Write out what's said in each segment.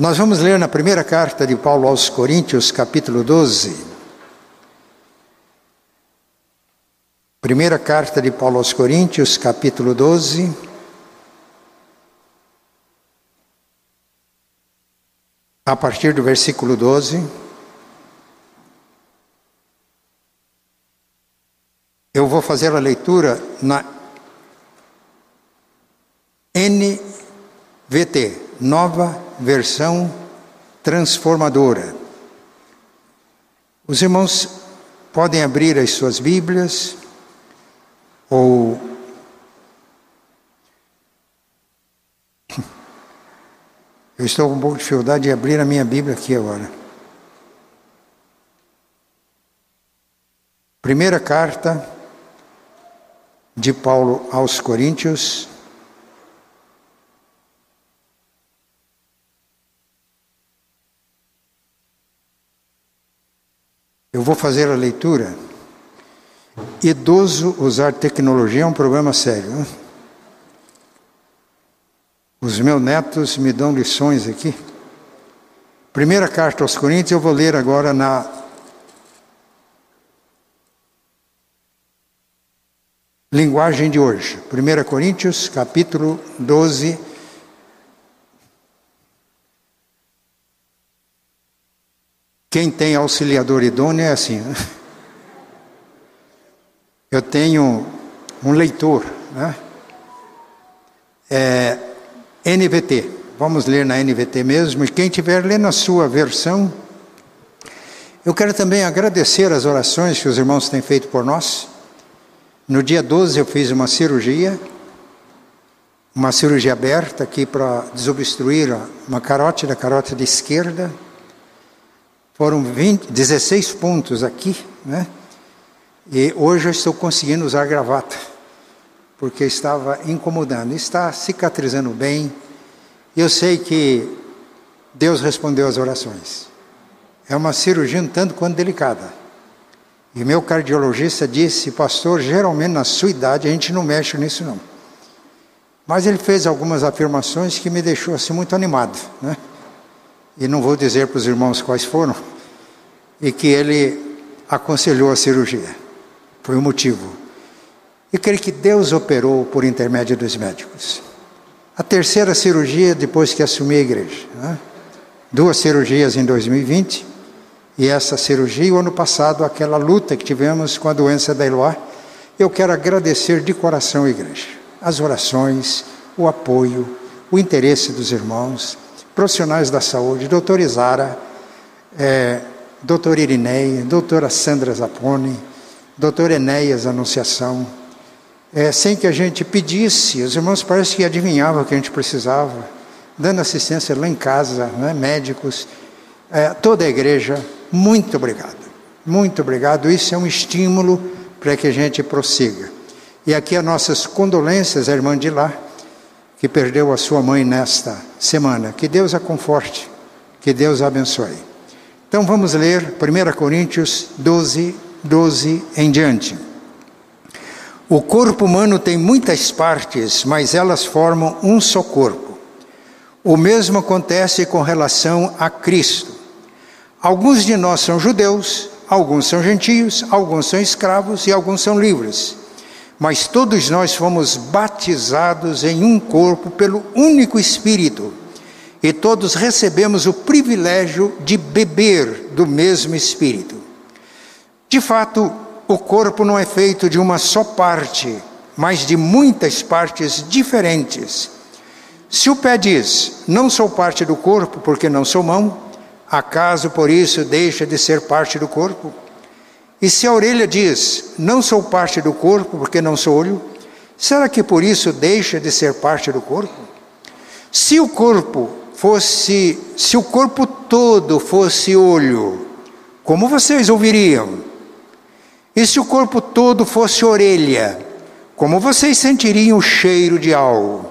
Nós vamos ler na primeira carta de Paulo aos Coríntios, capítulo 12. Primeira carta de Paulo aos Coríntios, capítulo 12. A partir do versículo 12. Eu vou fazer a leitura na NVT, nova versão transformadora. Os irmãos podem abrir as suas Bíblias ou Eu estou com um pouco de dificuldade de abrir a minha Bíblia aqui agora. Primeira carta de Paulo aos Coríntios, Eu vou fazer a leitura. Idoso usar tecnologia é um problema sério. Né? Os meus netos me dão lições aqui. Primeira carta aos Coríntios, eu vou ler agora na linguagem de hoje. 1 Coríntios, capítulo 12, Quem tem auxiliador idôneo é assim. Né? Eu tenho um leitor, né? É, NVT. Vamos ler na NVT mesmo. E quem tiver, lê na sua versão. Eu quero também agradecer as orações que os irmãos têm feito por nós. No dia 12 eu fiz uma cirurgia, uma cirurgia aberta aqui para desobstruir uma carótida, a carótida esquerda. Foram 20, 16 pontos aqui, né? E hoje eu estou conseguindo usar gravata, porque estava incomodando. Está cicatrizando bem. Eu sei que Deus respondeu às orações. É uma cirurgia um tanto quanto delicada. E meu cardiologista disse, pastor, geralmente na sua idade a gente não mexe nisso não. Mas ele fez algumas afirmações que me deixou assim muito animado, né? E não vou dizer para os irmãos quais foram, e que ele aconselhou a cirurgia. Foi o motivo. E creio que Deus operou por intermédio dos médicos. A terceira cirurgia depois que assumi a igreja. Né? Duas cirurgias em 2020 e essa cirurgia, o ano passado, aquela luta que tivemos com a doença da Eloá. Eu quero agradecer de coração a igreja. As orações, o apoio, o interesse dos irmãos, profissionais da saúde, doutor Isara, é, doutor Irineia, doutora Sandra Zapone, doutor Enéas Anunciação. É, sem que a gente pedisse, os irmãos parece que adivinhavam o que a gente precisava, dando assistência lá em casa, né, médicos, é, toda a igreja, muito obrigado. Muito obrigado. Isso é um estímulo para que a gente prossiga. E aqui as nossas condolências à irmã de lá, que perdeu a sua mãe nesta semana. Que Deus a conforte, que Deus a abençoe. Então vamos ler 1 Coríntios 12, 12 em diante. O corpo humano tem muitas partes, mas elas formam um só corpo. O mesmo acontece com relação a Cristo. Alguns de nós são judeus, alguns são gentios, alguns são escravos e alguns são livres mas todos nós fomos batizados em um corpo pelo único Espírito, e todos recebemos o privilégio de beber do mesmo Espírito. De fato, o corpo não é feito de uma só parte, mas de muitas partes diferentes. Se o pé diz, não sou parte do corpo porque não sou mão, acaso por isso deixa de ser parte do corpo? E se a orelha diz, não sou parte do corpo porque não sou olho, será que por isso deixa de ser parte do corpo? Se o corpo fosse, se o corpo todo fosse olho, como vocês ouviriam? E se o corpo todo fosse orelha, como vocês sentiriam o cheiro de algo?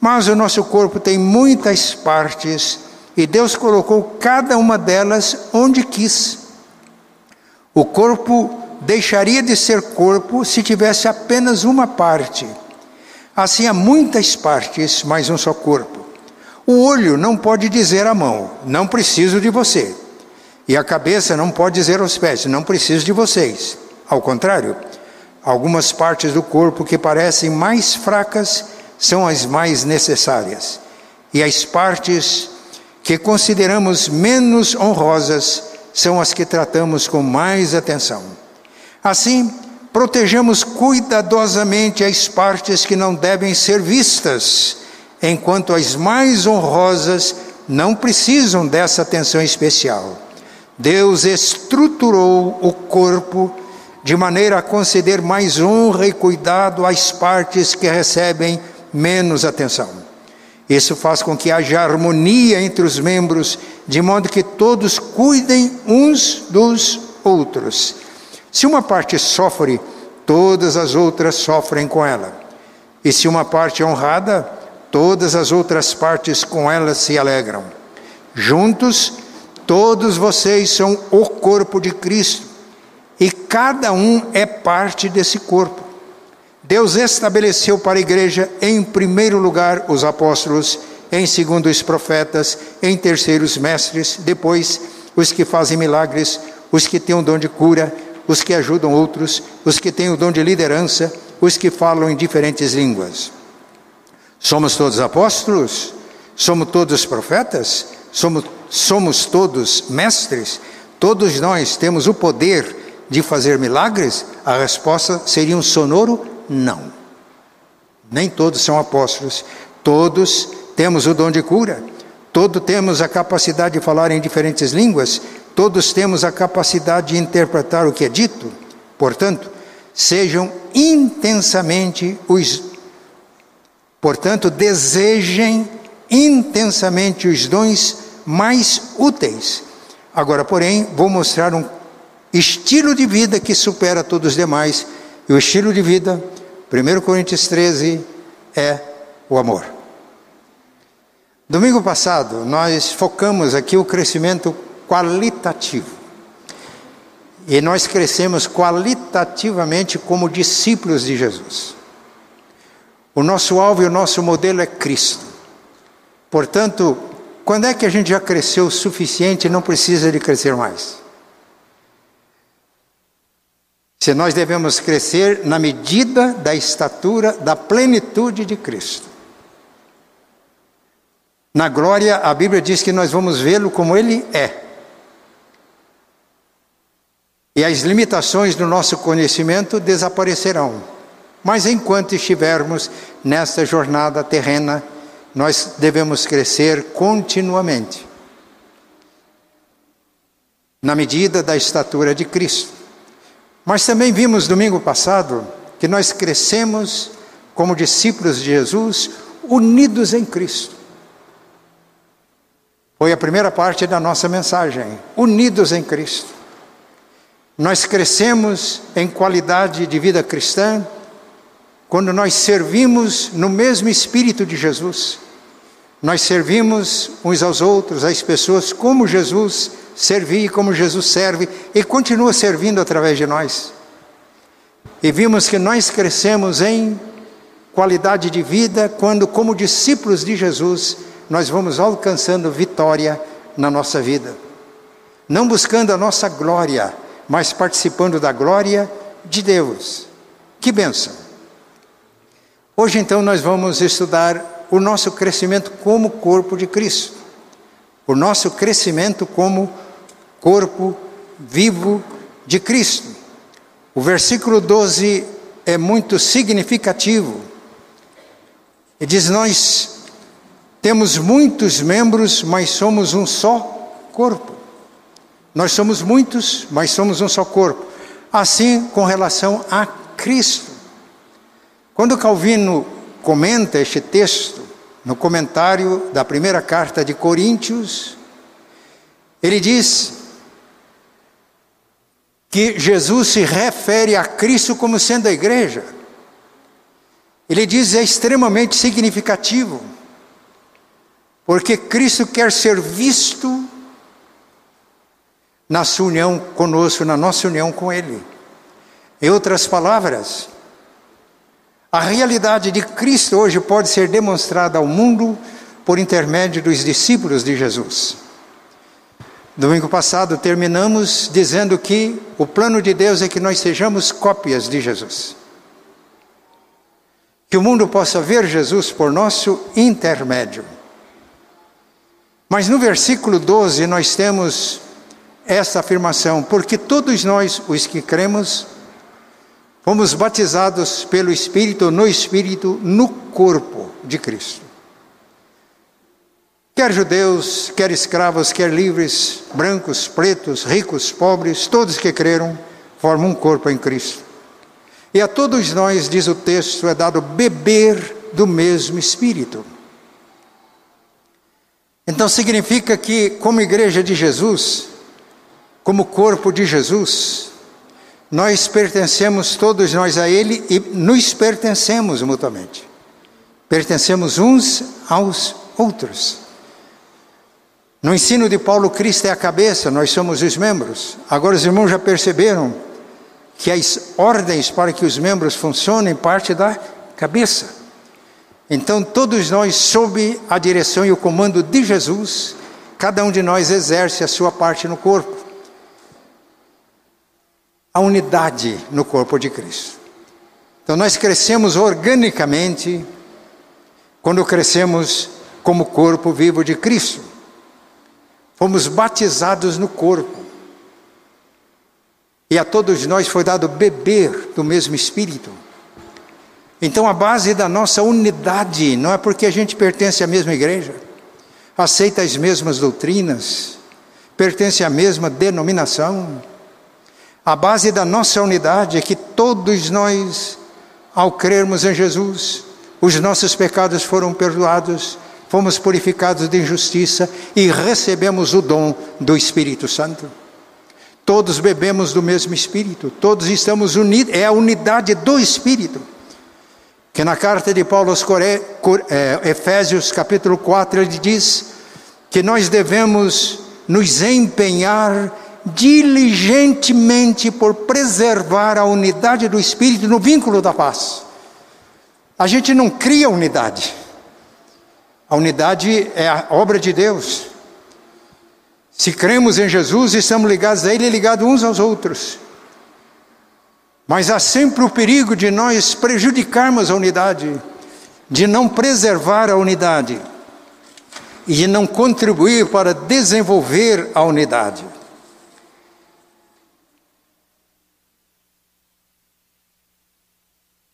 Mas o nosso corpo tem muitas partes e Deus colocou cada uma delas onde quis. O corpo deixaria de ser corpo se tivesse apenas uma parte. Assim há muitas partes, mas um só corpo. O olho não pode dizer à mão: Não preciso de você. E a cabeça não pode dizer aos pés: Não preciso de vocês. Ao contrário, algumas partes do corpo que parecem mais fracas são as mais necessárias. E as partes que consideramos menos honrosas são as que tratamos com mais atenção. Assim, protejamos cuidadosamente as partes que não devem ser vistas, enquanto as mais honrosas não precisam dessa atenção especial. Deus estruturou o corpo de maneira a conceder mais honra e cuidado às partes que recebem menos atenção. Isso faz com que haja harmonia entre os membros, de modo que todos cuidem uns dos outros. Se uma parte sofre, todas as outras sofrem com ela. E se uma parte é honrada, todas as outras partes com ela se alegram. Juntos, todos vocês são o corpo de Cristo, e cada um é parte desse corpo. Deus estabeleceu para a igreja, em primeiro lugar, os apóstolos, em segundo, os profetas, em terceiro, os mestres, depois, os que fazem milagres, os que têm o dom de cura, os que ajudam outros, os que têm o dom de liderança, os que falam em diferentes línguas. Somos todos apóstolos? Somos todos profetas? Somos, somos todos mestres? Todos nós temos o poder de fazer milagres? A resposta seria um sonoro não. Nem todos são apóstolos, todos temos o dom de cura, todos temos a capacidade de falar em diferentes línguas, todos temos a capacidade de interpretar o que é dito. Portanto, sejam intensamente os Portanto, desejem intensamente os dons mais úteis. Agora, porém, vou mostrar um estilo de vida que supera todos os demais. E o estilo de vida 1 Coríntios 13 é o amor. Domingo passado, nós focamos aqui o crescimento qualitativo. E nós crescemos qualitativamente como discípulos de Jesus. O nosso alvo e o nosso modelo é Cristo. Portanto, quando é que a gente já cresceu o suficiente e não precisa de crescer mais? se nós devemos crescer na medida da estatura da plenitude de Cristo. Na glória, a Bíblia diz que nós vamos vê-lo como ele é. E as limitações do nosso conhecimento desaparecerão. Mas enquanto estivermos nesta jornada terrena, nós devemos crescer continuamente, na medida da estatura de Cristo. Mas também vimos domingo passado que nós crescemos como discípulos de Jesus, unidos em Cristo. Foi a primeira parte da nossa mensagem, unidos em Cristo. Nós crescemos em qualidade de vida cristã quando nós servimos no mesmo espírito de Jesus. Nós servimos uns aos outros, as pessoas, como Jesus servia, como Jesus serve e continua servindo através de nós. E vimos que nós crescemos em qualidade de vida quando, como discípulos de Jesus, nós vamos alcançando vitória na nossa vida. Não buscando a nossa glória, mas participando da glória de Deus. Que benção! Hoje, então, nós vamos estudar o nosso crescimento como corpo de Cristo, o nosso crescimento como corpo vivo de Cristo. O versículo 12 é muito significativo. Ele diz: Nós temos muitos membros, mas somos um só corpo. Nós somos muitos, mas somos um só corpo. Assim com relação a Cristo. Quando Calvino comenta este texto no comentário da primeira carta de Coríntios. Ele diz que Jesus se refere a Cristo como sendo a igreja. Ele diz é extremamente significativo, porque Cristo quer ser visto na sua união conosco, na nossa união com Ele. Em outras palavras, a realidade de Cristo hoje pode ser demonstrada ao mundo por intermédio dos discípulos de Jesus. Domingo passado terminamos dizendo que o plano de Deus é que nós sejamos cópias de Jesus. Que o mundo possa ver Jesus por nosso intermédio. Mas no versículo 12 nós temos essa afirmação: porque todos nós, os que cremos, fomos batizados pelo Espírito, no Espírito, no corpo de Cristo. Quer judeus, quer escravos, quer livres, brancos, pretos, ricos, pobres, todos que creram, formam um corpo em Cristo. E a todos nós, diz o texto, é dado beber do mesmo Espírito. Então significa que, como igreja de Jesus, como corpo de Jesus, nós pertencemos todos nós a Ele e nos pertencemos mutuamente. Pertencemos uns aos outros. No ensino de Paulo, Cristo é a cabeça, nós somos os membros. Agora os irmãos já perceberam que as ordens para que os membros funcionem parte da cabeça. Então todos nós, sob a direção e o comando de Jesus, cada um de nós exerce a sua parte no corpo. A unidade no corpo de Cristo. Então nós crescemos organicamente quando crescemos como corpo vivo de Cristo. Fomos batizados no corpo. E a todos nós foi dado beber do mesmo Espírito. Então a base da nossa unidade não é porque a gente pertence à mesma igreja, aceita as mesmas doutrinas, pertence à mesma denominação. A base da nossa unidade é que todos nós, ao crermos em Jesus, os nossos pecados foram perdoados fomos purificados de injustiça e recebemos o dom do Espírito Santo. Todos bebemos do mesmo Espírito, todos estamos unidos, é a unidade do Espírito. Que na carta de Paulo aos Core, é, Efésios, capítulo 4, ele diz que nós devemos nos empenhar diligentemente por preservar a unidade do Espírito no vínculo da paz. A gente não cria unidade, a unidade é a obra de Deus. Se cremos em Jesus, estamos ligados a Ele e ligados uns aos outros. Mas há sempre o perigo de nós prejudicarmos a unidade, de não preservar a unidade e de não contribuir para desenvolver a unidade.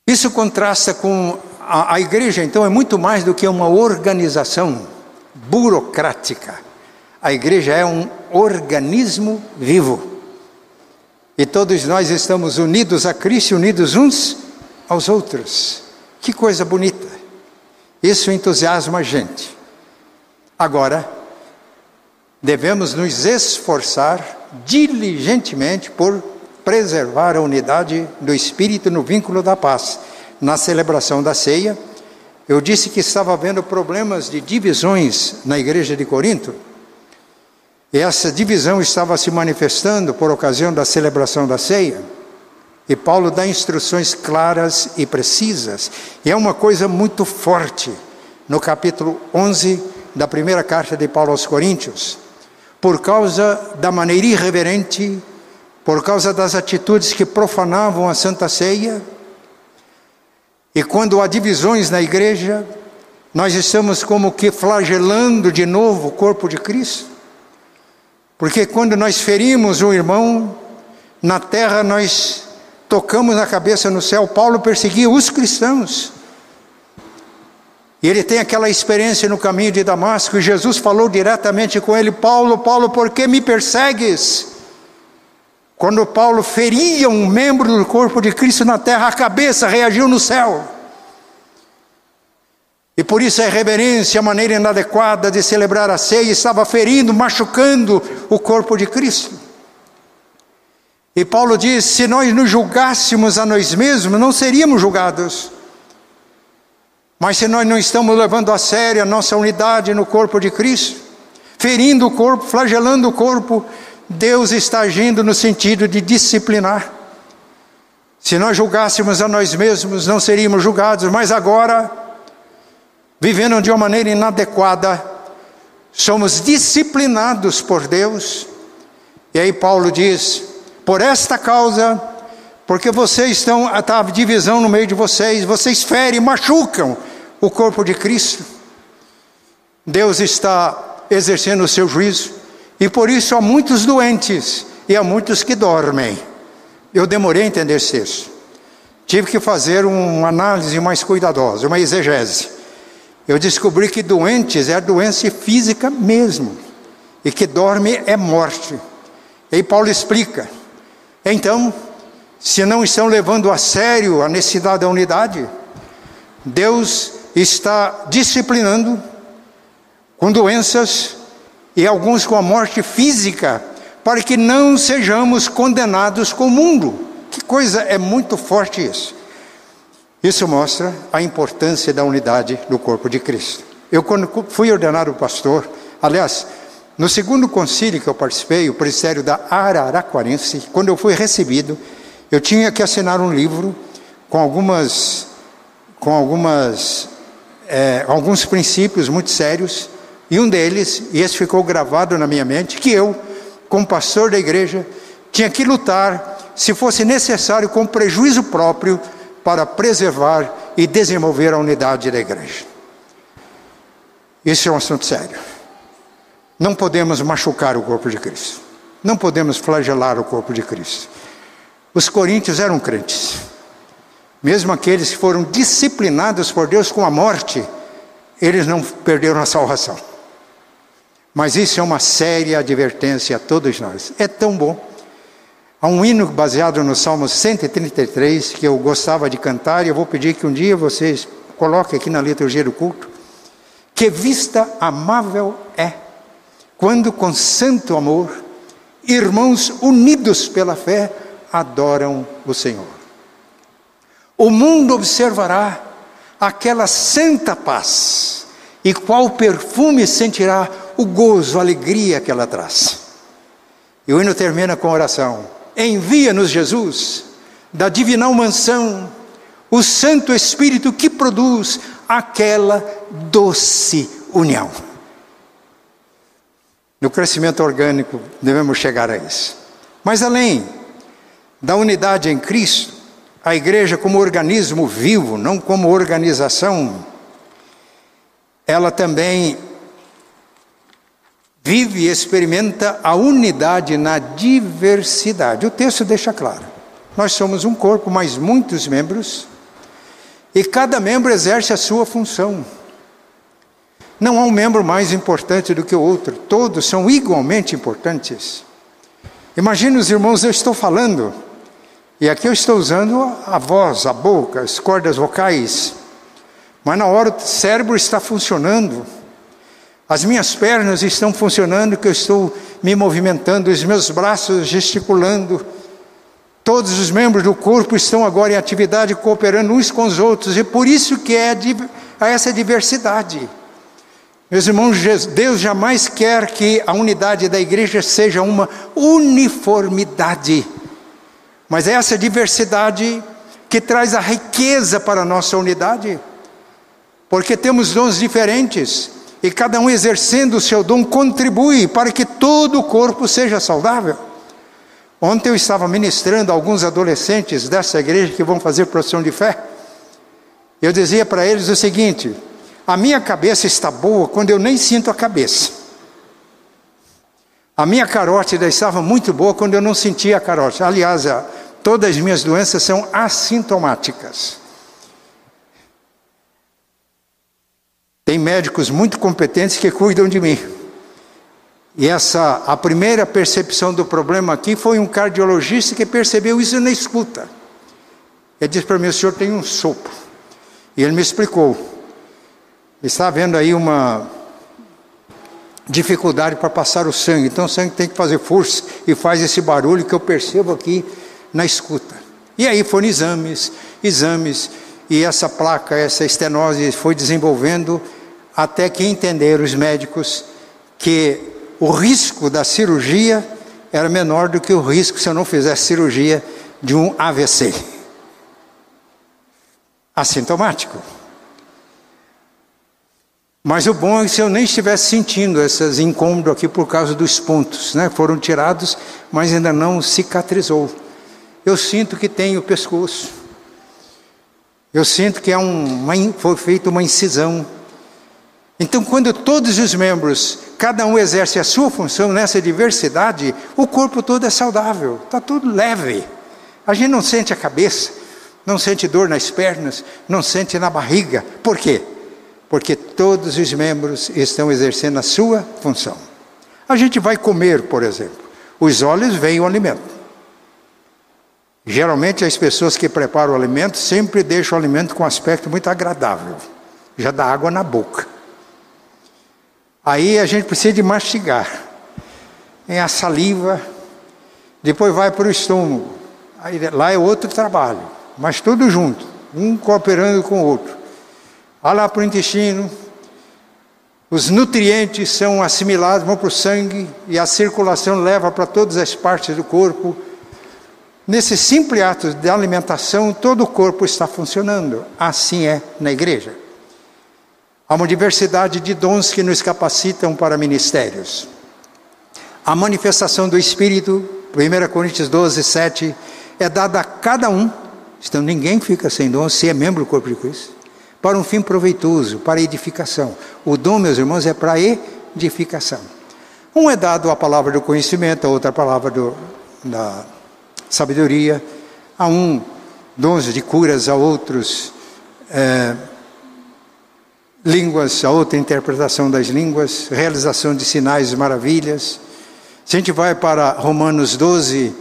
Isso contrasta com a, a igreja, então, é muito mais do que uma organização burocrática. A igreja é um organismo vivo. E todos nós estamos unidos a Cristo, unidos uns aos outros. Que coisa bonita. Isso entusiasma a gente. Agora, devemos nos esforçar diligentemente por preservar a unidade do espírito no vínculo da paz na celebração da ceia, eu disse que estava havendo problemas de divisões na igreja de Corinto. Essa divisão estava se manifestando por ocasião da celebração da ceia. E Paulo dá instruções claras e precisas. E é uma coisa muito forte no capítulo 11 da primeira carta de Paulo aos Coríntios. Por causa da maneira irreverente, por causa das atitudes que profanavam a Santa Ceia, e quando há divisões na igreja, nós estamos como que flagelando de novo o corpo de Cristo. Porque quando nós ferimos um irmão, na terra nós tocamos na cabeça no céu. Paulo perseguia os cristãos. E ele tem aquela experiência no caminho de Damasco, e Jesus falou diretamente com ele: Paulo, Paulo, por que me persegues? Quando Paulo feria um membro do corpo de Cristo na terra, a cabeça reagiu no céu. E por isso a irreverência, a maneira inadequada de celebrar a ceia, estava ferindo, machucando o corpo de Cristo. E Paulo diz: se nós nos julgássemos a nós mesmos, não seríamos julgados. Mas se nós não estamos levando a sério a nossa unidade no corpo de Cristo, ferindo o corpo, flagelando o corpo, Deus está agindo no sentido de disciplinar. Se nós julgássemos a nós mesmos, não seríamos julgados, mas agora vivendo de uma maneira inadequada, somos disciplinados por Deus. E aí Paulo diz: por esta causa, porque vocês estão, está a divisão no meio de vocês, vocês ferem, machucam o corpo de Cristo. Deus está exercendo o seu juízo, e por isso há muitos doentes e há muitos que dormem. Eu demorei a entender texto. Tive que fazer uma análise mais cuidadosa, uma exegese. Eu descobri que doentes é doença física mesmo, e que dorme é morte. E Paulo explica. Então, se não estão levando a sério a necessidade da unidade, Deus está disciplinando com doenças e alguns com a morte física, para que não sejamos condenados com o mundo. Que coisa é muito forte isso. Isso mostra a importância da unidade do corpo de Cristo. Eu, quando fui ordenado pastor, aliás, no segundo concílio que eu participei, o presbitério da Araraquarense, quando eu fui recebido, eu tinha que assinar um livro com algumas, com algumas, é, alguns princípios muito sérios, e um deles, e esse ficou gravado na minha mente, que eu, como pastor da igreja, tinha que lutar, se fosse necessário, com prejuízo próprio, para preservar e desenvolver a unidade da igreja. Esse é um assunto sério. Não podemos machucar o corpo de Cristo. Não podemos flagelar o corpo de Cristo. Os coríntios eram crentes. Mesmo aqueles que foram disciplinados por Deus com a morte, eles não perderam a salvação. Mas isso é uma séria advertência a todos nós. É tão bom. Há um hino baseado no Salmo 133 que eu gostava de cantar e eu vou pedir que um dia vocês coloquem aqui na liturgia do culto. Que vista amável é quando com santo amor, irmãos unidos pela fé, adoram o Senhor. O mundo observará aquela santa paz, e qual perfume sentirá o gozo, a alegria que ela traz. E o hino termina com oração: Envia-nos, Jesus, da divinal mansão, o Santo Espírito que produz aquela doce união. No crescimento orgânico devemos chegar a isso. Mas além da unidade em Cristo, a igreja como organismo vivo, não como organização, ela também vive e experimenta a unidade na diversidade. O texto deixa claro. Nós somos um corpo, mas muitos membros, e cada membro exerce a sua função. Não há um membro mais importante do que o outro, todos são igualmente importantes. Imagine os irmãos, eu estou falando, e aqui eu estou usando a voz, a boca, as cordas vocais. Mas na hora o cérebro está funcionando. As minhas pernas estão funcionando, que eu estou me movimentando, os meus braços gesticulando. Todos os membros do corpo estão agora em atividade, cooperando uns com os outros, e por isso que é essa diversidade. Meus irmãos, Deus jamais quer que a unidade da igreja seja uma uniformidade. Mas é essa diversidade que traz a riqueza para a nossa unidade, porque temos dons diferentes e cada um exercendo o seu dom contribui para que todo o corpo seja saudável. Ontem eu estava ministrando a alguns adolescentes dessa igreja que vão fazer profissão de fé. Eu dizia para eles o seguinte: a minha cabeça está boa quando eu nem sinto a cabeça. A minha carótida estava muito boa quando eu não sentia a carótida. Aliás, todas as minhas doenças são assintomáticas. Tem médicos muito competentes que cuidam de mim. E essa, a primeira percepção do problema aqui foi um cardiologista que percebeu isso na escuta. Ele disse para mim: o senhor tem um sopro. E ele me explicou. Está havendo aí uma dificuldade para passar o sangue. Então o sangue tem que fazer força e faz esse barulho que eu percebo aqui na escuta. E aí foram exames, exames, e essa placa, essa estenose foi desenvolvendo até que entenderam os médicos que o risco da cirurgia era menor do que o risco se eu não fizesse cirurgia de um AVC. Assintomático. Mas o bom é que se eu nem estivesse sentindo esses incômodos aqui por causa dos pontos, né? Foram tirados, mas ainda não cicatrizou. Eu sinto que tem o pescoço. Eu sinto que é um, uma, foi feita uma incisão. Então, quando todos os membros, cada um exerce a sua função nessa diversidade, o corpo todo é saudável, está tudo leve. A gente não sente a cabeça, não sente dor nas pernas, não sente na barriga. Por quê? Porque todos os membros estão exercendo a sua função. A gente vai comer, por exemplo. Os olhos veem o alimento. Geralmente as pessoas que preparam o alimento sempre deixam o alimento com um aspecto muito agradável. Já dá água na boca. Aí a gente precisa de mastigar. Tem a saliva, depois vai para o estômago. Aí, lá é outro trabalho, mas tudo junto, um cooperando com o outro. Vai lá para o intestino, os nutrientes são assimilados, vão para o sangue e a circulação leva para todas as partes do corpo. Nesse simples ato de alimentação, todo o corpo está funcionando. Assim é na igreja. Há uma diversidade de dons que nos capacitam para ministérios. A manifestação do Espírito, 1 Coríntios 12, 7, é dada a cada um, então ninguém fica sem dom se é membro do corpo de Cristo, para um fim proveitoso, para edificação. O dom, meus irmãos, é para edificação. Um é dado a palavra do conhecimento, a outra a palavra do, da sabedoria, a um dons de curas, a outros é, línguas, a outra interpretação das línguas, realização de sinais e maravilhas. Se a gente vai para Romanos 12,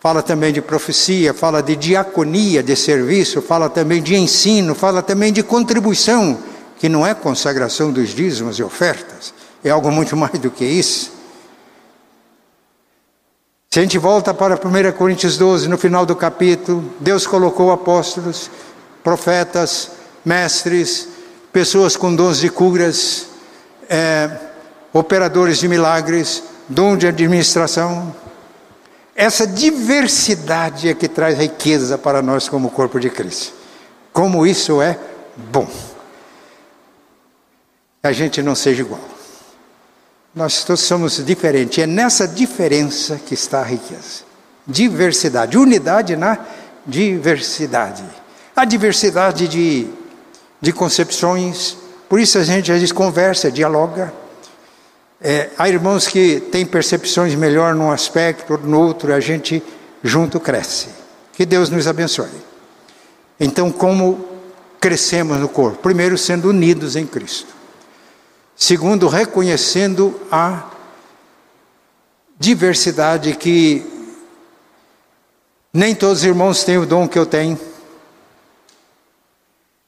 fala também de profecia, fala de diaconia, de serviço, fala também de ensino, fala também de contribuição, que não é consagração dos dízimos e ofertas, é algo muito mais do que isso. Se a gente volta para 1 Coríntios 12, no final do capítulo, Deus colocou apóstolos, profetas, mestres, pessoas com dons de curas, é, operadores de milagres, dom de administração, essa diversidade é que traz riqueza para nós como corpo de Cristo. Como isso é bom. A gente não seja igual. Nós todos somos diferentes. É nessa diferença que está a riqueza. Diversidade, unidade na diversidade. A diversidade de, de concepções, por isso a gente às vezes conversa, dialoga. É, há irmãos que têm percepções melhor num aspecto, no outro, a gente junto cresce. Que Deus nos abençoe. Então, como crescemos no corpo? Primeiro, sendo unidos em Cristo. Segundo, reconhecendo a diversidade que nem todos os irmãos têm o dom que eu tenho.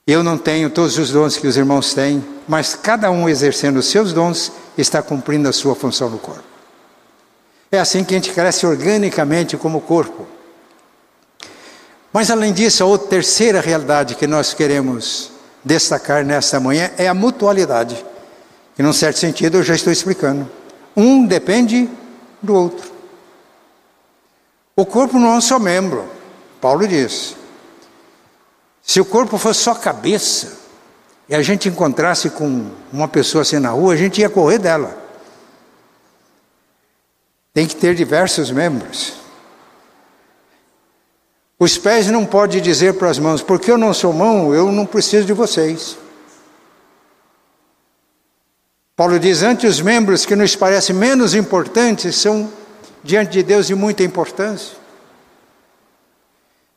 Eu não tenho todos os dons que os irmãos têm, mas cada um exercendo os seus dons está cumprindo a sua função no corpo. É assim que a gente cresce organicamente como corpo. Mas além disso, a outra terceira realidade que nós queremos destacar nesta manhã é a mutualidade. Que num certo sentido eu já estou explicando. Um depende do outro. O corpo não é um só membro. Paulo diz. Se o corpo fosse só cabeça, e a gente encontrasse com uma pessoa assim na rua, a gente ia correr dela. Tem que ter diversos membros. Os pés não podem dizer para as mãos, porque eu não sou mão, eu não preciso de vocês. Paulo diz: antes os membros que nos parecem menos importantes são diante de Deus de muita importância.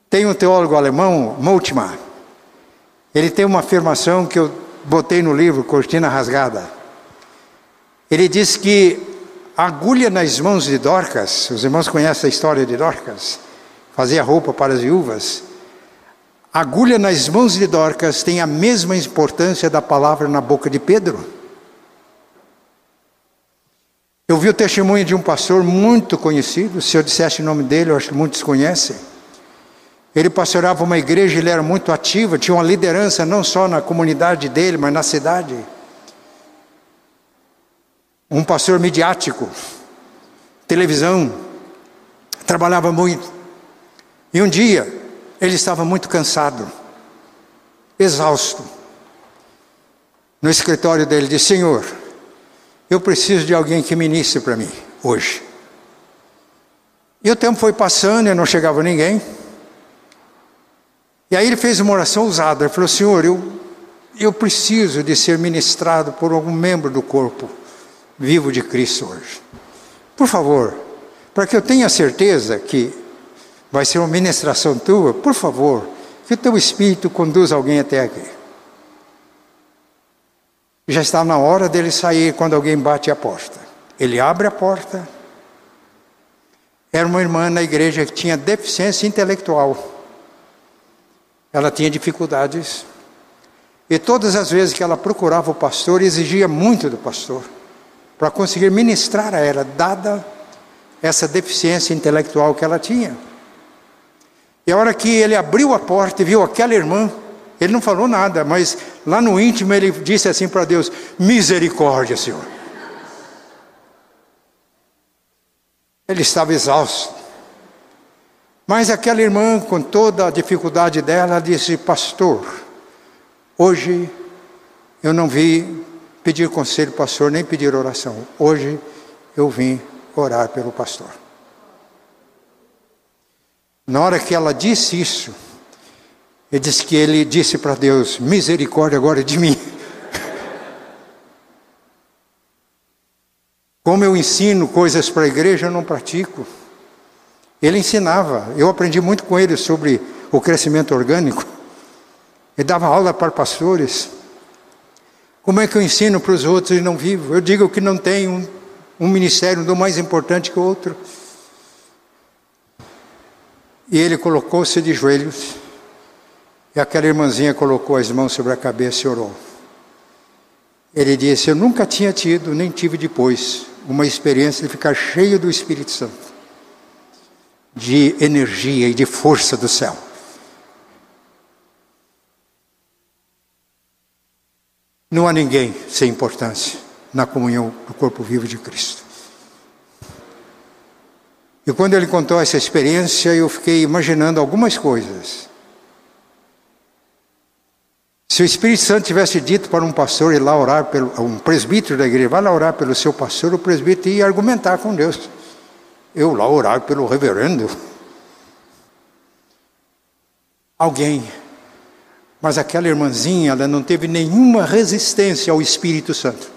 Tem um teólogo alemão, Moltmann, ele tem uma afirmação que eu botei no livro Cortina Rasgada. Ele diz que a agulha nas mãos de Dorcas, os irmãos conhecem a história de Dorcas, fazia roupa para as viúvas. A agulha nas mãos de Dorcas tem a mesma importância da palavra na boca de Pedro. Eu vi o testemunho de um pastor muito conhecido, se eu dissesse o nome dele, eu acho que muitos conhecem. Ele pastorava uma igreja, ele era muito ativo, tinha uma liderança não só na comunidade dele, mas na cidade. Um pastor midiático, televisão, trabalhava muito. E um dia ele estava muito cansado, exausto. no escritório dele, disse: Senhor, eu preciso de alguém que ministre para mim hoje. E o tempo foi passando e não chegava ninguém. E aí ele fez uma oração ousada. Ele falou: Senhor, eu, eu preciso de ser ministrado por algum membro do corpo vivo de Cristo hoje. Por favor, para que eu tenha certeza que vai ser uma ministração tua, por favor, que o teu espírito conduza alguém até aqui. Já está na hora dele sair quando alguém bate a porta. Ele abre a porta. Era uma irmã na igreja que tinha deficiência intelectual. Ela tinha dificuldades. E todas as vezes que ela procurava o pastor, exigia muito do pastor para conseguir ministrar a ela, dada essa deficiência intelectual que ela tinha. E a hora que ele abriu a porta e viu aquela irmã, ele não falou nada, mas lá no íntimo ele disse assim para Deus: Misericórdia, Senhor. Ele estava exausto. Mas aquela irmã, com toda a dificuldade dela, disse: Pastor, hoje eu não vi pedir conselho, pastor, nem pedir oração. Hoje eu vim orar pelo pastor. Na hora que ela disse isso, ele disse que ele disse para Deus: misericórdia agora de mim. Como eu ensino coisas para a igreja, eu não pratico. Ele ensinava, eu aprendi muito com ele sobre o crescimento orgânico. Ele dava aula para pastores. Como é que eu ensino para os outros e não vivo? Eu digo que não tem um, um ministério do mais importante que o outro. E ele colocou-se de joelhos, e aquela irmãzinha colocou as mãos sobre a cabeça e orou. Ele disse: Eu nunca tinha tido, nem tive depois, uma experiência de ficar cheio do Espírito Santo, de energia e de força do céu. Não há ninguém sem importância na comunhão do corpo vivo de Cristo. E quando ele contou essa experiência, eu fiquei imaginando algumas coisas. Se o Espírito Santo tivesse dito para um pastor ir lá orar pelo um presbítero da igreja, vai lá orar pelo seu pastor, o presbítero ia argumentar com Deus. Eu lá orar pelo reverendo. Alguém. Mas aquela irmãzinha, ela não teve nenhuma resistência ao Espírito Santo.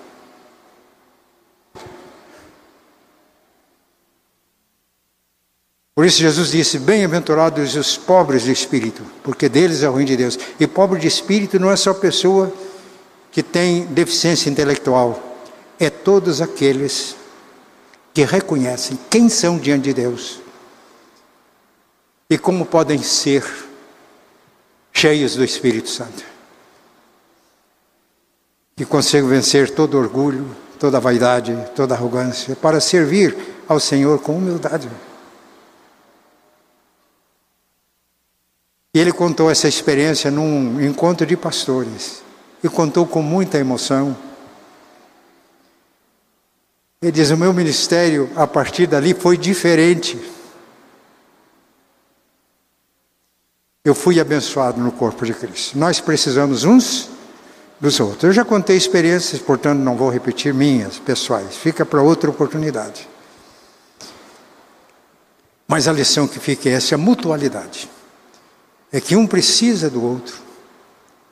Por isso Jesus disse: Bem-aventurados os pobres de espírito, porque deles é o reino de Deus. E pobre de espírito não é só pessoa que tem deficiência intelectual, é todos aqueles que reconhecem quem são diante de Deus e como podem ser cheios do Espírito Santo. Que conseguem vencer todo orgulho, toda vaidade, toda arrogância, para servir ao Senhor com humildade. E ele contou essa experiência num encontro de pastores. E contou com muita emoção. Ele diz: O meu ministério, a partir dali, foi diferente. Eu fui abençoado no corpo de Cristo. Nós precisamos uns dos outros. Eu já contei experiências, portanto, não vou repetir minhas pessoais. Fica para outra oportunidade. Mas a lição que fica é essa: a mutualidade é que um precisa do outro,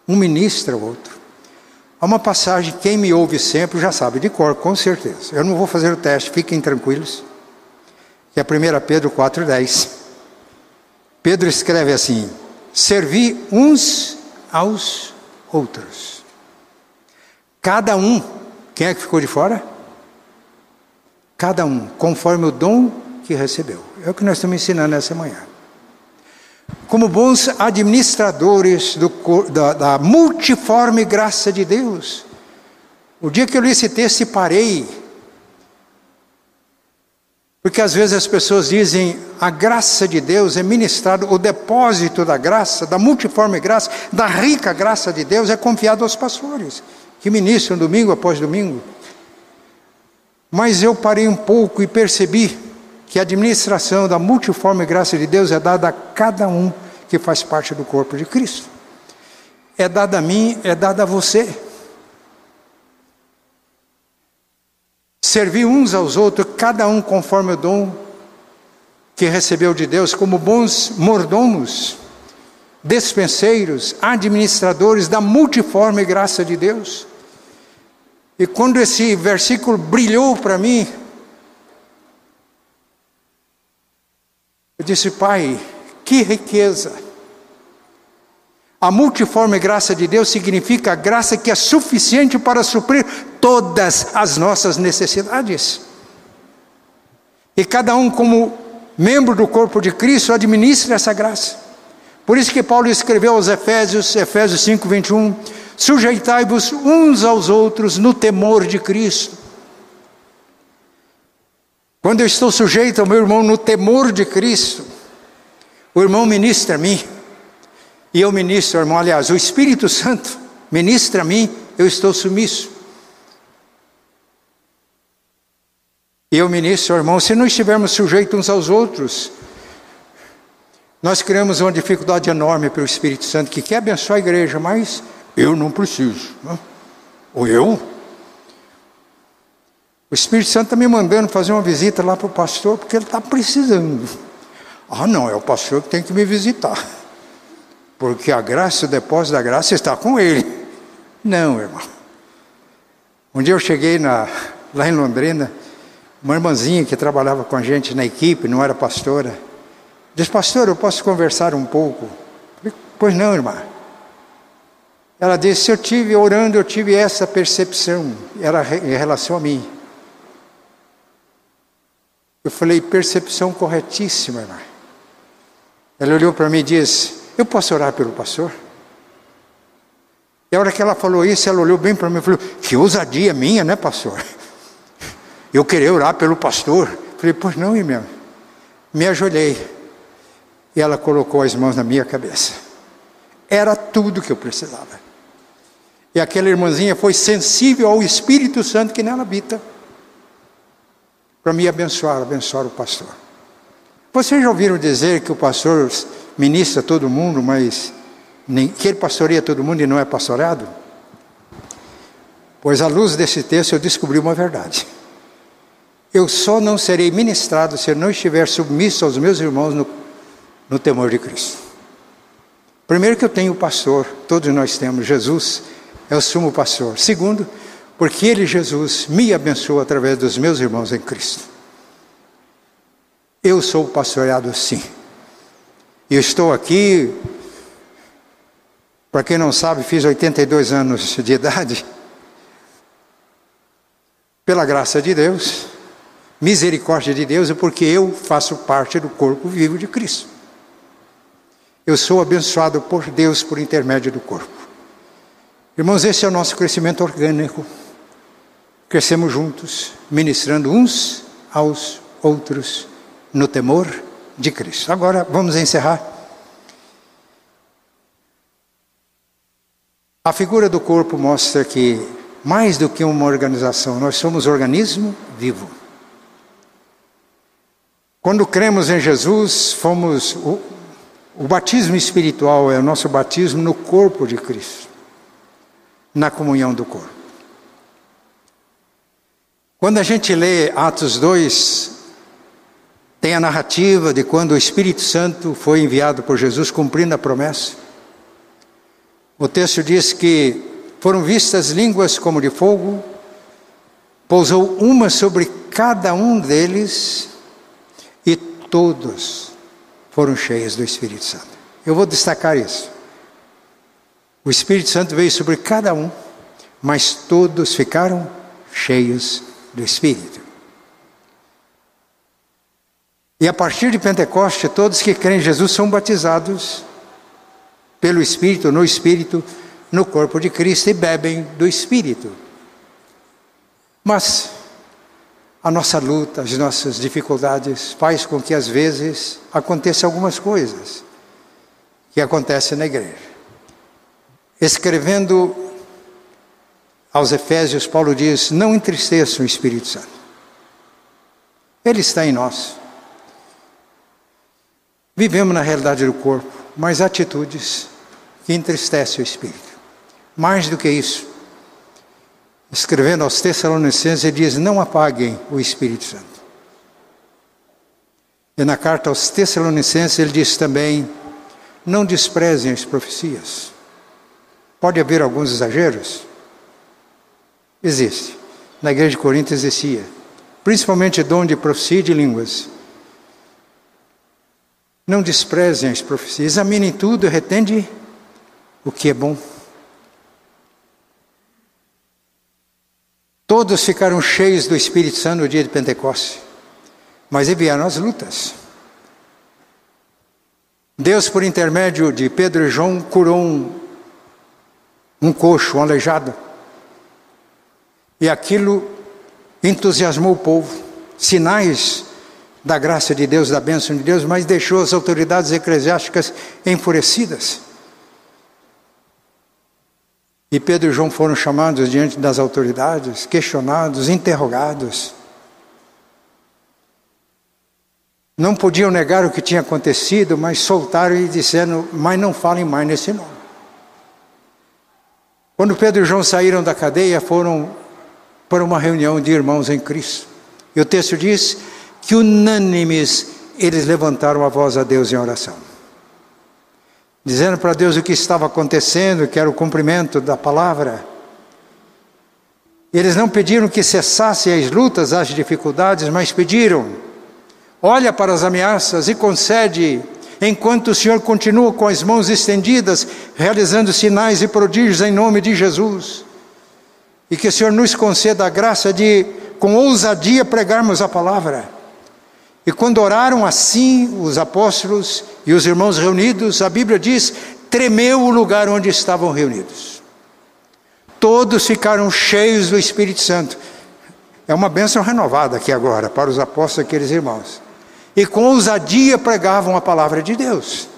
um ministra o outro. Há uma passagem, quem me ouve sempre já sabe de cor, com certeza. Eu não vou fazer o teste, fiquem tranquilos. Que é 1 Pedro 4,10. Pedro escreve assim: Servi uns aos outros. Cada um, quem é que ficou de fora? Cada um, conforme o dom que recebeu. É o que nós estamos ensinando essa manhã como bons administradores do, da, da, multiforme graça de Deus. O dia que eu li esse texto, parei. Porque às vezes as pessoas dizem a graça de Deus é ministrado, o depósito da graça, da multiforme graça, da rica graça de Deus é confiado aos pastores, que ministram domingo após domingo. Mas eu parei um pouco e percebi que a administração da multiforme graça de Deus é dada a cada um que faz parte do corpo de Cristo. É dada a mim, é dada a você. Servir uns aos outros, cada um conforme o dom que recebeu de Deus, como bons mordomos, despenseiros, administradores da multiforme graça de Deus. E quando esse versículo brilhou para mim, eu disse, Pai, que riqueza! A multiforme graça de Deus significa a graça que é suficiente para suprir todas as nossas necessidades. E cada um, como membro do corpo de Cristo, administra essa graça. Por isso que Paulo escreveu aos Efésios, Efésios 5, 21, sujeitai-vos uns aos outros no temor de Cristo. Quando eu estou sujeito ao meu irmão no temor de Cristo, o irmão ministra a mim, e eu ministro, irmão, aliás, o Espírito Santo ministra a mim, eu estou sumiço. E eu ministro, irmão, se não estivermos sujeitos uns aos outros, nós criamos uma dificuldade enorme para o Espírito Santo que quer abençoar a igreja, mas eu não preciso. Ou eu? O Espírito Santo está me mandando fazer uma visita lá para o pastor porque ele está precisando. Ah, não, é o pastor que tem que me visitar. Porque a graça, o depósito da graça está com ele. Não, irmão. Um dia eu cheguei na, lá em Londrina, uma irmãzinha que trabalhava com a gente na equipe, não era pastora, disse, pastor, eu posso conversar um pouco? Falei, pois não, irmã. Ela disse, eu tive, orando, eu tive essa percepção, era em relação a mim. Eu falei, percepção corretíssima, irmã. Ela olhou para mim e disse, eu posso orar pelo pastor? E a hora que ela falou isso, ela olhou bem para mim e falou: Que ousadia minha, né, pastor? Eu querer orar pelo pastor. Falei: Pois não, irmã. Me ajoelhei. E ela colocou as mãos na minha cabeça. Era tudo que eu precisava. E aquela irmãzinha foi sensível ao Espírito Santo que nela habita. Para me abençoar, abençoar o pastor. Vocês já ouviram dizer que o pastor ministra todo mundo, mas nem, que ele pastoreia todo mundo e não é pastorado? Pois à luz desse texto eu descobri uma verdade. Eu só não serei ministrado se eu não estiver submisso aos meus irmãos no, no temor de Cristo. Primeiro que eu tenho o pastor, todos nós temos, Jesus é o sumo pastor. Segundo, porque ele, Jesus, me abençoa através dos meus irmãos em Cristo. Eu sou pastoreado sim. E estou aqui, para quem não sabe, fiz 82 anos de idade. Pela graça de Deus, misericórdia de Deus, e porque eu faço parte do corpo vivo de Cristo. Eu sou abençoado por Deus por intermédio do corpo. Irmãos, esse é o nosso crescimento orgânico. Crescemos juntos, ministrando uns aos outros no temor de Cristo. Agora vamos encerrar. A figura do corpo mostra que, mais do que uma organização, nós somos organismo vivo. Quando cremos em Jesus, fomos. O, o batismo espiritual é o nosso batismo no corpo de Cristo, na comunhão do corpo. Quando a gente lê Atos 2, tem a narrativa de quando o Espírito Santo foi enviado por Jesus cumprindo a promessa. O texto diz que foram vistas línguas como de fogo, pousou uma sobre cada um deles e todos foram cheios do Espírito Santo. Eu vou destacar isso. O Espírito Santo veio sobre cada um, mas todos ficaram cheios do Espírito. E a partir de Pentecoste, todos que creem em Jesus são batizados pelo Espírito, no Espírito, no corpo de Cristo e bebem do Espírito. Mas a nossa luta, as nossas dificuldades faz com que às vezes aconteçam algumas coisas que acontecem na igreja. Escrevendo aos Efésios, Paulo diz: Não entristeçam o Espírito Santo. Ele está em nós. Vivemos na realidade do corpo, mas atitudes que entristecem o espírito. Mais do que isso, escrevendo aos Tessalonicenses, ele diz: Não apaguem o Espírito Santo. E na carta aos Tessalonicenses, ele diz também: Não desprezem as profecias. Pode haver alguns exageros? Existe. Na igreja de Corinto existia. Principalmente dom de profecia e de línguas. Não desprezem as profecias. Examinem tudo e retende o que é bom. Todos ficaram cheios do Espírito Santo no dia de Pentecostes, mas vieram as lutas. Deus, por intermédio de Pedro e João, curou um, um coxo, um aleijado. E aquilo entusiasmou o povo. Sinais da graça de Deus, da bênção de Deus, mas deixou as autoridades eclesiásticas enfurecidas. E Pedro e João foram chamados diante das autoridades, questionados, interrogados. Não podiam negar o que tinha acontecido, mas soltaram e disseram: Mas não falem mais nesse nome. Quando Pedro e João saíram da cadeia, foram para uma reunião de irmãos em Cristo. E o texto diz que unânimes eles levantaram a voz a Deus em oração dizendo para Deus o que estava acontecendo, que era o cumprimento da palavra. Eles não pediram que cessassem as lutas, as dificuldades, mas pediram: olha para as ameaças e concede, enquanto o Senhor continua com as mãos estendidas, realizando sinais e prodígios em nome de Jesus. E que o Senhor nos conceda a graça de, com ousadia, pregarmos a palavra. E quando oraram assim, os apóstolos e os irmãos reunidos, a Bíblia diz: tremeu o lugar onde estavam reunidos. Todos ficaram cheios do Espírito Santo. É uma bênção renovada aqui agora para os apóstolos e aqueles irmãos. E com ousadia pregavam a palavra de Deus.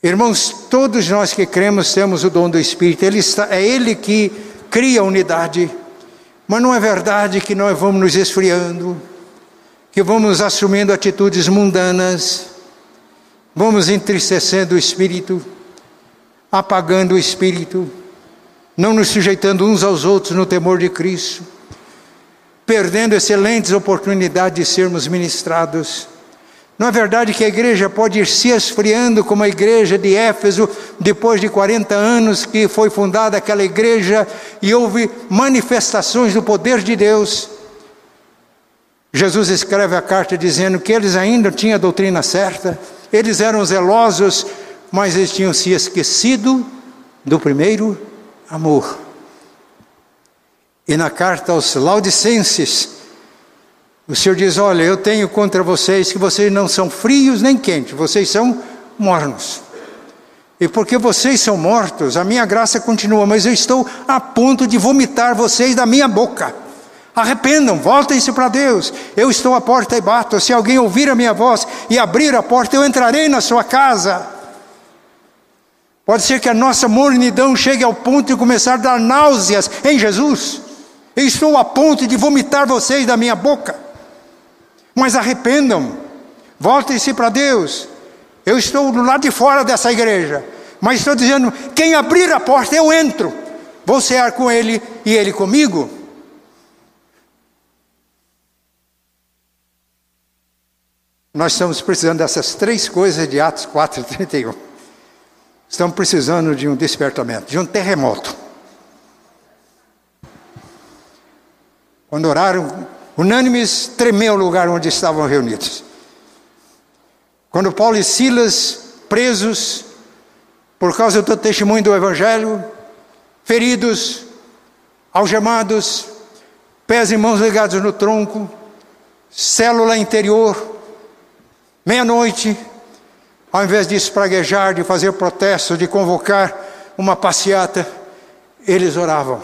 Irmãos, todos nós que cremos temos o dom do Espírito, ele está, é Ele que cria a unidade, mas não é verdade que nós vamos nos esfriando, que vamos assumindo atitudes mundanas, vamos entristecendo o espírito, apagando o espírito, não nos sujeitando uns aos outros no temor de Cristo, perdendo excelentes oportunidades de sermos ministrados. Não é verdade que a igreja pode ir se esfriando como a igreja de Éfeso, depois de 40 anos que foi fundada aquela igreja e houve manifestações do poder de Deus, Jesus escreve a carta dizendo que eles ainda tinham a doutrina certa, eles eram zelosos, mas eles tinham se esquecido do primeiro amor. E na carta aos Laudicenses, o Senhor diz: Olha, eu tenho contra vocês que vocês não são frios nem quentes, vocês são mornos. E porque vocês são mortos, a minha graça continua, mas eu estou a ponto de vomitar vocês da minha boca. Arrependam, voltem-se para Deus. Eu estou à porta e bato. Se alguém ouvir a minha voz e abrir a porta, eu entrarei na sua casa. Pode ser que a nossa mornidão chegue ao ponto de começar a dar náuseas em Jesus. Eu estou a ponto de vomitar vocês da minha boca. Mas arrependam, voltem-se para Deus. Eu estou do lado de fora dessa igreja, mas estou dizendo: quem abrir a porta, eu entro. Vou cear com ele e ele comigo. Nós estamos precisando dessas três coisas de Atos 4 e 31. Estamos precisando de um despertamento, de um terremoto. Quando oraram, unânimes, tremeu o lugar onde estavam reunidos. Quando Paulo e Silas, presos, por causa do testemunho do Evangelho, feridos, algemados, pés e mãos ligados no tronco, célula interior, Meia-noite, ao invés de espraguejar, de fazer protesto, de convocar uma passeata, eles oravam.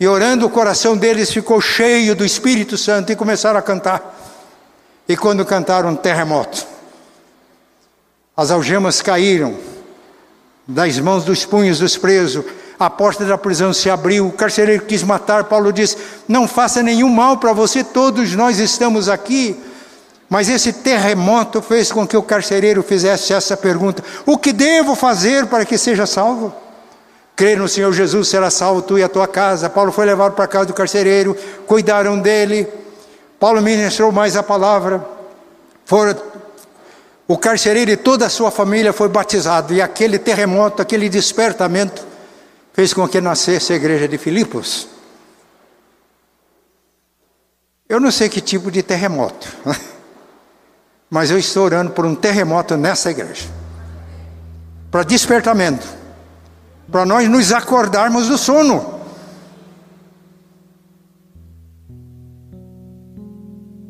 E orando, o coração deles ficou cheio do Espírito Santo e começaram a cantar. E quando cantaram, terremoto. As algemas caíram das mãos dos punhos dos presos. A porta da prisão se abriu. O carcereiro quis matar. Paulo disse: Não faça nenhum mal para você, todos nós estamos aqui. Mas esse terremoto fez com que o carcereiro fizesse essa pergunta: O que devo fazer para que seja salvo? Crê no Senhor Jesus, será salvo tu e a tua casa. Paulo foi levado para a casa do carcereiro, cuidaram dele. Paulo ministrou mais a palavra. Foram, o carcereiro e toda a sua família foi batizado. E aquele terremoto, aquele despertamento, fez com que nascesse a igreja de Filipos. Eu não sei que tipo de terremoto, mas eu estou orando por um terremoto nessa igreja para despertamento, para nós nos acordarmos do sono.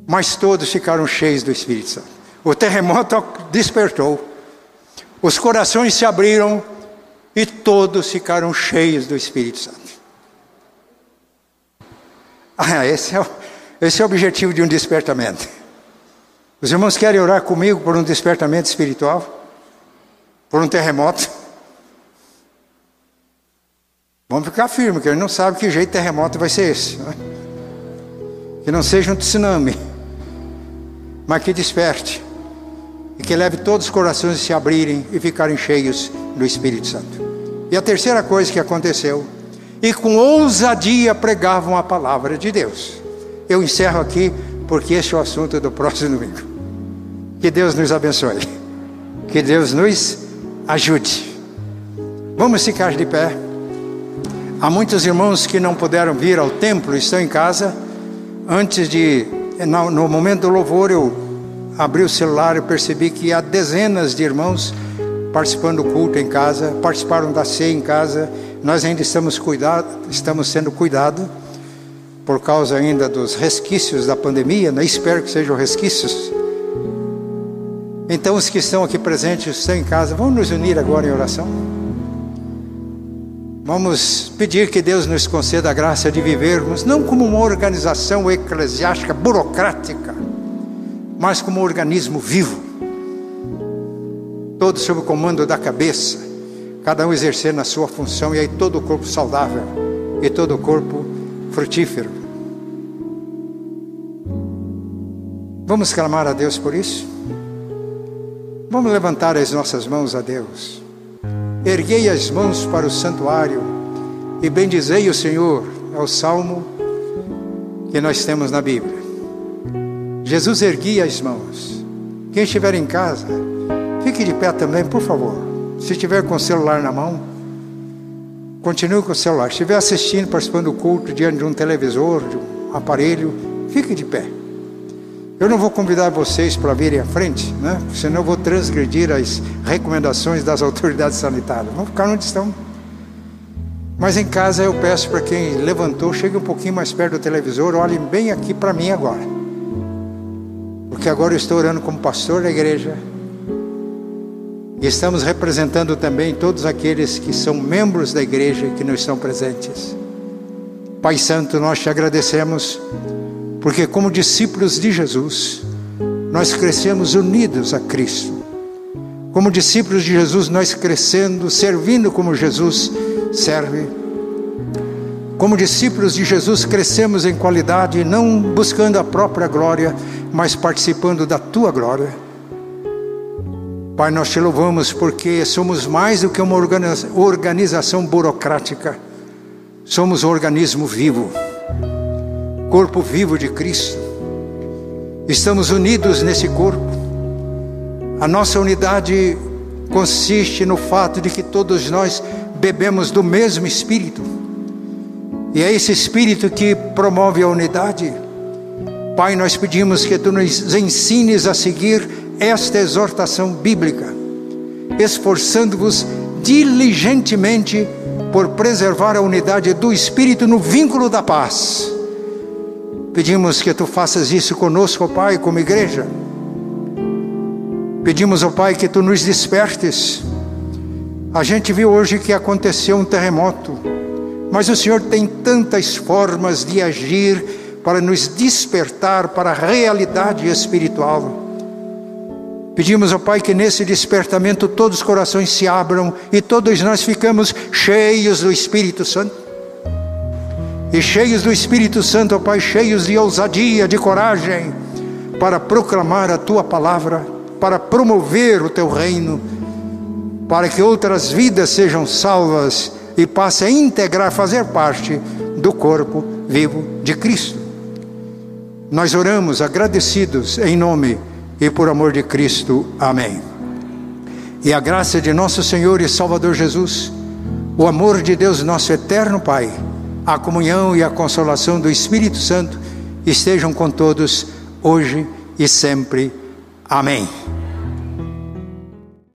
Mas todos ficaram cheios do Espírito Santo. O terremoto despertou, os corações se abriram e todos ficaram cheios do Espírito Santo. Ah, esse é o, esse é o objetivo de um despertamento. Os irmãos querem orar comigo por um despertamento espiritual? por um terremoto. Vamos ficar firmes, que ele não sabe que jeito terremoto vai ser esse. Que não seja um tsunami, mas que desperte. E que leve todos os corações a se abrirem e ficarem cheios do Espírito Santo. E a terceira coisa que aconteceu, e com ousadia pregavam a palavra de Deus. Eu encerro aqui, porque esse é o assunto do próximo domingo. Que Deus nos abençoe. Que Deus nos ajude. Vamos ficar de pé. Há muitos irmãos que não puderam vir ao templo, estão em casa. Antes de, no momento do louvor, eu abri o celular e percebi que há dezenas de irmãos participando do culto em casa, participaram da ceia em casa. Nós ainda estamos cuidado, estamos sendo cuidados por causa ainda dos resquícios da pandemia, né? espero que sejam resquícios. Então, os que estão aqui presentes, estão em casa, vamos nos unir agora em oração. Vamos pedir que Deus nos conceda a graça de vivermos, não como uma organização eclesiástica burocrática, mas como um organismo vivo, todo sob o comando da cabeça, cada um exercendo a sua função, e aí todo o corpo saudável e todo o corpo frutífero. Vamos clamar a Deus por isso? Vamos levantar as nossas mãos a Deus. Erguei as mãos para o santuário e bendizei o Senhor. É o salmo que nós temos na Bíblia. Jesus erguia as mãos. Quem estiver em casa, fique de pé também, por favor. Se estiver com o celular na mão, continue com o celular. Se estiver assistindo, participando do culto diante de um televisor, de um aparelho, fique de pé. Eu não vou convidar vocês para virem à frente, né? senão eu vou transgredir as recomendações das autoridades sanitárias. Vamos ficar onde estão. Mas em casa eu peço para quem levantou, chegue um pouquinho mais perto do televisor, olhem bem aqui para mim agora. Porque agora eu estou orando como pastor da igreja. E estamos representando também todos aqueles que são membros da igreja e que não estão presentes. Pai Santo, nós te agradecemos porque, como discípulos de Jesus, nós crescemos unidos a Cristo. Como discípulos de Jesus, nós crescendo, servindo como Jesus serve. Como discípulos de Jesus, crescemos em qualidade, não buscando a própria glória, mas participando da tua glória. Pai, nós te louvamos porque somos mais do que uma organização burocrática, somos um organismo vivo corpo vivo de Cristo. Estamos unidos nesse corpo. A nossa unidade consiste no fato de que todos nós bebemos do mesmo Espírito. E é esse Espírito que promove a unidade. Pai, nós pedimos que tu nos ensines a seguir esta exortação bíblica, esforçando-vos diligentemente por preservar a unidade do Espírito no vínculo da paz Pedimos que tu faças isso conosco, ó Pai, como igreja. Pedimos, ó Pai, que tu nos despertes. A gente viu hoje que aconteceu um terremoto, mas o Senhor tem tantas formas de agir para nos despertar para a realidade espiritual. Pedimos ao Pai que nesse despertamento todos os corações se abram e todos nós ficamos cheios do Espírito Santo e cheios do Espírito Santo, ó Pai, cheios de ousadia, de coragem, para proclamar a tua palavra, para promover o teu reino, para que outras vidas sejam salvas e passe a integrar, fazer parte do corpo vivo de Cristo. Nós oramos agradecidos em nome e por amor de Cristo. Amém. E a graça de nosso Senhor e Salvador Jesus, o amor de Deus, nosso eterno Pai, a comunhão e a consolação do Espírito Santo estejam com todos hoje e sempre. Amém.